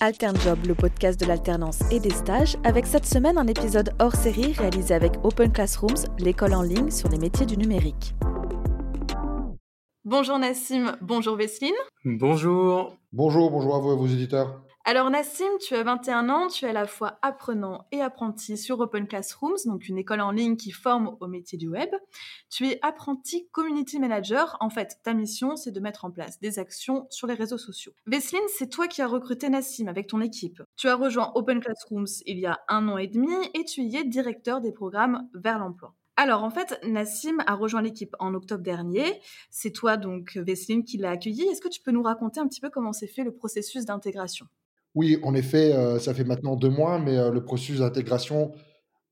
AlternJob, le podcast de l'alternance et des stages, avec cette semaine un épisode hors série réalisé avec Open Classrooms, l'école en ligne sur les métiers du numérique. Bonjour Nassim, bonjour Vesline. Bonjour. Bonjour, bonjour à vous et vos éditeurs. Alors Nassim, tu as 21 ans, tu es à la fois apprenant et apprenti sur Open Classrooms, donc une école en ligne qui forme au métier du web. Tu es apprenti community manager. En fait, ta mission, c'est de mettre en place des actions sur les réseaux sociaux. Vesline, c'est toi qui as recruté Nassim avec ton équipe. Tu as rejoint Open Classrooms il y a un an et demi et tu y es directeur des programmes vers l'emploi. Alors en fait, Nassim a rejoint l'équipe en octobre dernier. C'est toi donc, Vesline, qui l'a accueilli. Est-ce que tu peux nous raconter un petit peu comment s'est fait le processus d'intégration? Oui, en effet, euh, ça fait maintenant deux mois, mais euh, le processus d'intégration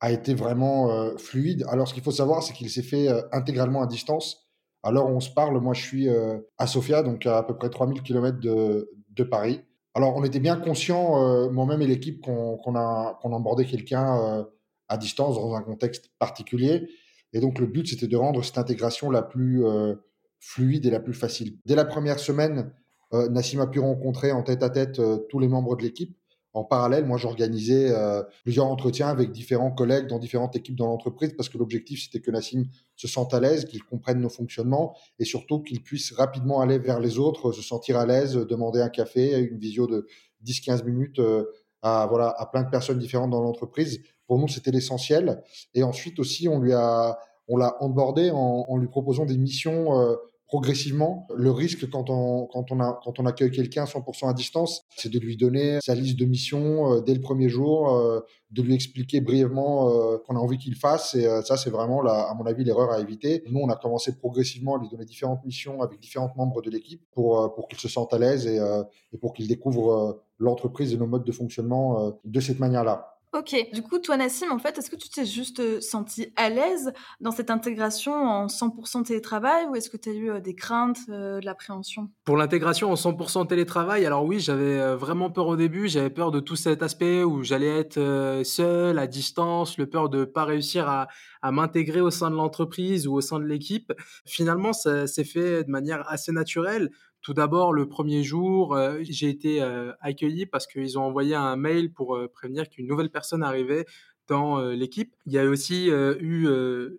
a été vraiment euh, fluide. Alors, ce qu'il faut savoir, c'est qu'il s'est fait intégralement à distance. Alors, on se parle, moi, je suis à Sofia, donc à, à peu près 3000 km de, de Paris. Alors, on était bien conscient, moi-même et l'équipe, qu'on a, qu'on abordait quelqu'un à distance dans un contexte particulier. Et donc, le but, c'était de rendre cette intégration la plus fluide et la plus facile. Dès la première semaine, euh, Nassim a pu rencontrer en tête à tête euh, tous les membres de l'équipe. En parallèle, moi, j'organisais euh, plusieurs entretiens avec différents collègues dans différentes équipes dans l'entreprise parce que l'objectif, c'était que Nassim se sente à l'aise, qu'il comprenne nos fonctionnements et surtout qu'il puisse rapidement aller vers les autres, se sentir à l'aise, demander un café, une visio de 10-15 minutes à, voilà, à plein de personnes différentes dans l'entreprise. Pour nous, c'était l'essentiel. Et ensuite aussi, on lui a, on l'a onboardé en, en, lui proposant des missions progressivement. Le risque quand on, quand on, a, quand on accueille quelqu'un 100% à distance, c'est de lui donner sa liste de missions euh, dès le premier jour, euh, de lui expliquer brièvement euh, qu'on a envie qu'il fasse. Et ça, c'est vraiment, à mon avis, l'erreur à éviter. Nous, on a commencé progressivement à lui donner différentes missions avec différents membres de l'équipe pour, pour qu'il se sente à l'aise et, et pour qu'il découvre l'entreprise et nos modes de fonctionnement de cette manière-là. Ok, du coup, toi Nassim, en fait, est-ce que tu t'es juste euh, senti à l'aise dans cette intégration en 100% télétravail ou est-ce que tu as eu euh, des craintes, euh, de l'appréhension? Pour l'intégration en 100% télétravail, alors oui, j'avais vraiment peur au début, j'avais peur de tout cet aspect où j'allais être seul, à distance, le peur de ne pas réussir à, à m'intégrer au sein de l'entreprise ou au sein de l'équipe. Finalement, ça s'est fait de manière assez naturelle. Tout d'abord, le premier jour, euh, j'ai été euh, accueilli parce qu'ils ont envoyé un mail pour euh, prévenir qu'une nouvelle personne arrivait dans l'équipe. Il y a aussi eu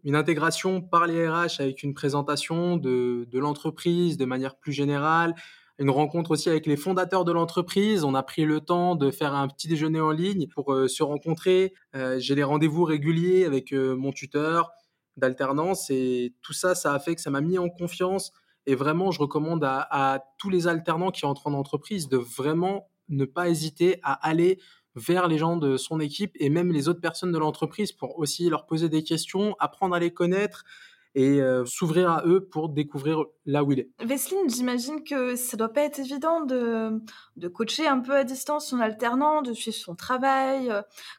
une intégration par les RH avec une présentation de, de l'entreprise de manière plus générale, une rencontre aussi avec les fondateurs de l'entreprise. On a pris le temps de faire un petit déjeuner en ligne pour se rencontrer. J'ai les rendez-vous réguliers avec mon tuteur d'alternance et tout ça, ça a fait que ça m'a mis en confiance et vraiment, je recommande à, tous les alternants qui entrent en entreprise de vraiment ne pas hésiter à aller vers les gens de son équipe et même les autres personnes de l'entreprise pour aussi leur poser des questions, apprendre à les connaître et euh, s'ouvrir à eux pour découvrir là où il est. Vesline, j'imagine que ça doit pas être évident de, de coacher un peu à distance son alternant, de suivre son travail.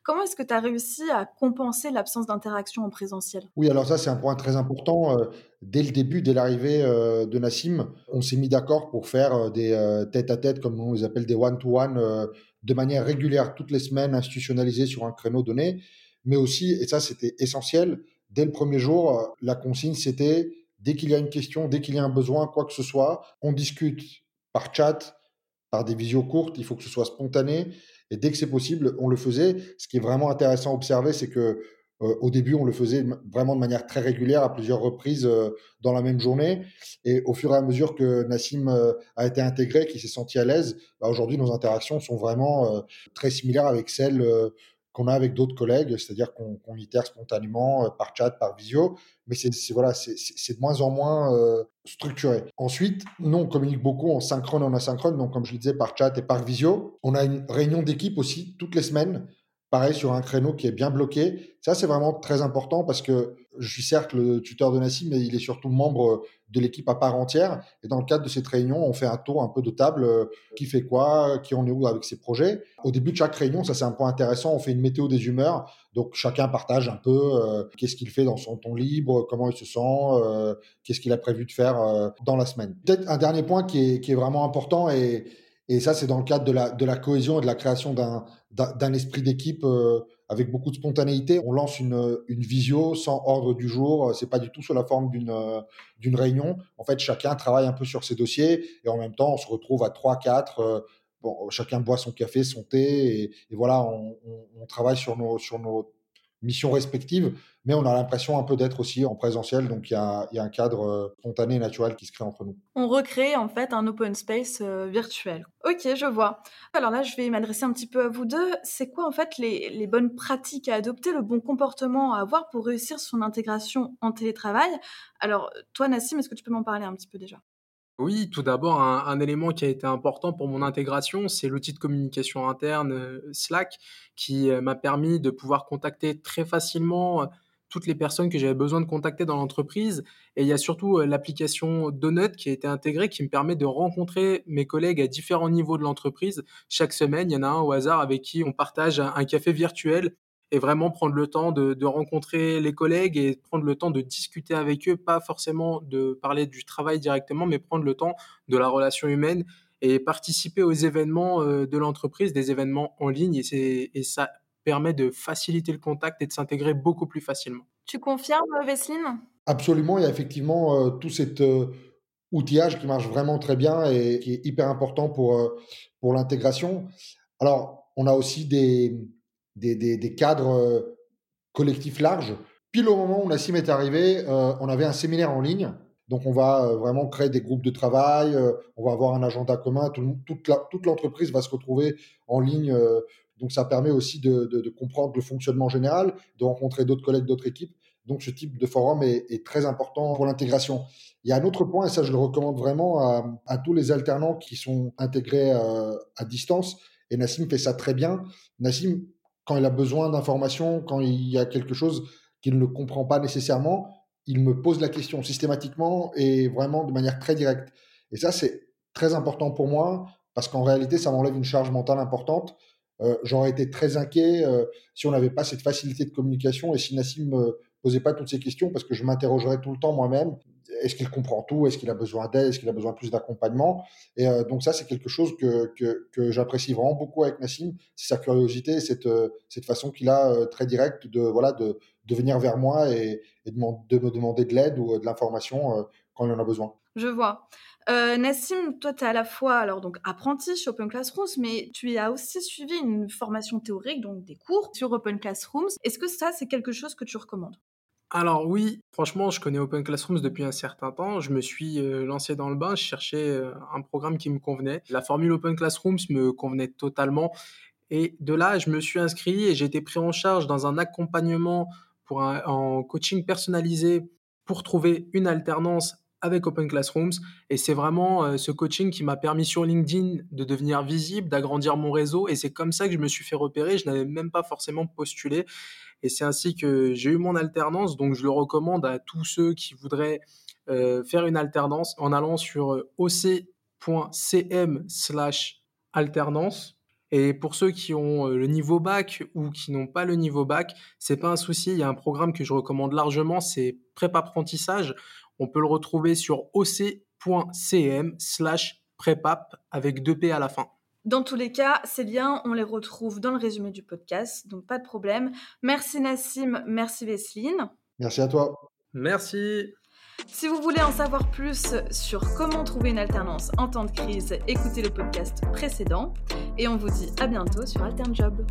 Comment est-ce que tu as réussi à compenser l'absence d'interaction en présentiel? Oui, alors ça, c'est un point très important. Euh, dès le début, dès l'arrivée euh, de Nassim, on s'est mis d'accord pour faire des tête-à-tête, comme on les appelle des one-to-one, de manière régulière, toutes les semaines, institutionnalisées sur un créneau donné. Mais aussi, et ça, c'était essentiel, dès le premier jour, euh, la consigne, c'était dès qu'il y a une question, dès qu'il y a un besoin, quoi que ce soit, on discute par chat, par des visios courtes, il faut que ce soit spontané. Et dès que c'est possible, on le faisait. Ce qui est vraiment intéressant à observer, c'est que euh, au début, on le faisait vraiment de manière très régulière, à plusieurs reprises euh, dans la même journée. Et au fur et à mesure que Nassim a été intégré, qu'il s'est senti à l'aise, bah, aujourd'hui, nos interactions sont vraiment très similaires avec celles qu'on a avec d'autres collègues, c'est-à-dire qu'on itère spontanément euh, par chat, par visio, mais c'est voilà, c'est de moins en moins euh, structuré. Ensuite, nous on communique beaucoup en synchrone et en asynchrone, donc comme je le disais par chat et par visio. On a une réunion d'équipe aussi toutes les semaines pareil sur un créneau qui est bien bloqué. Ça, c'est vraiment très important parce que je suis certes le tuteur de Nassim, mais il est surtout membre de l'équipe à part entière. Et dans le cadre de cette réunion, on fait un tour un peu de table, euh, qui fait quoi, qui en est où avec ses projets. Au début de chaque réunion, ça c'est un point intéressant, on fait une météo des humeurs. Donc chacun partage un peu euh, qu'est-ce qu'il fait dans son temps libre, comment il se sent, euh, qu'est-ce qu'il a prévu de faire dans la semaine. Peut-être un dernier point qui est, qui est vraiment important et et ça, c'est dans le cadre de la, de la cohésion et de la création d'un esprit d'équipe euh, avec beaucoup de spontanéité. On lance une, une visio sans ordre du jour. C'est pas du tout sous la forme d'une d'une réunion. En fait, chacun travaille un peu sur ses dossiers et en même temps, on se retrouve à 3, 4 bon, chacun boit son café, son thé, et, et voilà, on, on, on, travaille sur nos, sur nos missions respectives, mais on a l'impression un peu d'être aussi en présentiel, donc il y a, un cadre euh, spontané et naturel qui se crée entre nous. On recrée en fait un open space euh, virtuel. Ok, je vois. Alors là, je vais m'adresser un petit peu à vous deux. C'est quoi en fait les, les, bonnes pratiques à adopter, le bon comportement à avoir pour réussir son intégration en télétravail? Alors toi, Nassim, est-ce que tu peux m'en parler un petit peu déjà? Oui, tout d'abord, un, élément qui a été important pour mon intégration, c'est l'outil de communication interne euh, Slack, qui euh, m'a permis de pouvoir contacter très facilement euh, toutes les personnes que j'avais besoin de contacter dans l'entreprise. Et il y a surtout l'application Donut qui a été intégrée, qui me permet de rencontrer mes collègues à différents niveaux de l'entreprise. Chaque semaine, il y en a un au hasard avec qui on partage un café virtuel et vraiment prendre le temps de, de, rencontrer les collègues et prendre le temps de discuter avec eux, pas forcément de parler du travail directement, mais prendre le temps de la relation humaine et participer aux événements euh, de l'entreprise, des événements en ligne, et, et ça permet de faciliter le contact et de s'intégrer beaucoup plus facilement. Tu confirmes, Vesseline? Absolument, il y a effectivement euh, tout cet euh, outillage qui marche vraiment très bien et qui est hyper important pour, euh, pour l'intégration. Alors, on a aussi des, des, cadres euh, collectifs larges. Pile au moment où Nassim est arrivé, euh, on avait un séminaire en ligne. Donc, on va euh, vraiment créer des groupes de travail, on va avoir un agenda commun, tout, toute l'entreprise va se retrouver en ligne. Donc, ça permet aussi de, comprendre le fonctionnement général, de rencontrer d'autres collègues, d'autres équipes. Donc, ce type de forum est, très important pour l'intégration. Il y a un autre point, et ça, je le recommande vraiment à, à tous les alternants qui sont intégrés euh, à distance. Et Nassim fait ça très bien. Nassim, quand il a besoin d'informations, quand il y a quelque chose qu'il ne comprend pas nécessairement, il me pose la question systématiquement et vraiment de manière très directe. Et ça, c'est très important pour moi parce qu'en réalité, ça m'enlève une charge mentale importante. Euh, J'aurais été très inquiet euh, si on n'avait pas cette facilité de communication et si Nassim me posait pas toutes ces questions parce que je m'interrogerais tout le temps moi-même est-ce qu'il comprend tout? Est-ce qu'il a besoin d'aide? Est-ce qu'il a besoin plus d'accompagnement? Et euh, donc ça, c'est quelque chose que, que, j'apprécie vraiment beaucoup avec Nassim, c'est sa curiosité, cette, euh, cette façon qu'il a euh, très directe de, voilà, de, venir vers moi et, de, me demander de l'aide ou de l'information quand il en a besoin. Je vois. Nassim, toi, tu es à la fois alors donc apprenti chez Open Classrooms, mais tu as aussi suivi une formation théorique, donc des cours sur Open Classrooms. Est-ce que ça, c'est quelque chose que tu recommandes? Alors oui, franchement, je connais Open Classrooms depuis un certain temps. Je me suis euh, lancé dans le bain, je cherchais euh, un programme qui me convenait. La formule Open Classrooms me convenait totalement. Et de là, je me suis inscrit et j'ai été pris en charge dans un accompagnement pour un, en coaching personnalisé pour trouver une alternance avec Open Classrooms. Et c'est vraiment euh, ce coaching qui m'a permis sur LinkedIn de devenir visible, d'agrandir mon réseau. Et c'est comme ça que je me suis fait repérer. Je n'avais même pas forcément postulé. Et c'est ainsi que j'ai eu mon alternance. Donc, je le recommande à tous ceux qui voudraient euh, faire une alternance en allant sur euh, oc.cm slash alternance. Et pour ceux qui ont le niveau bac ou qui n'ont pas le niveau bac, c'est pas un souci. Il y a un programme que je recommande largement, c'est prépa apprentissage. On peut le retrouver sur oc.cm slash prepap avec deux P à la fin. Dans tous les cas, ces liens, on les retrouve dans le résumé du podcast, donc pas de problème. Merci Nassim, merci Vesseline. Merci à toi. Merci. Si vous voulez en savoir plus sur comment trouver une alternance en temps de crise, écoutez le podcast précédent et on vous dit à bientôt sur AlternJob.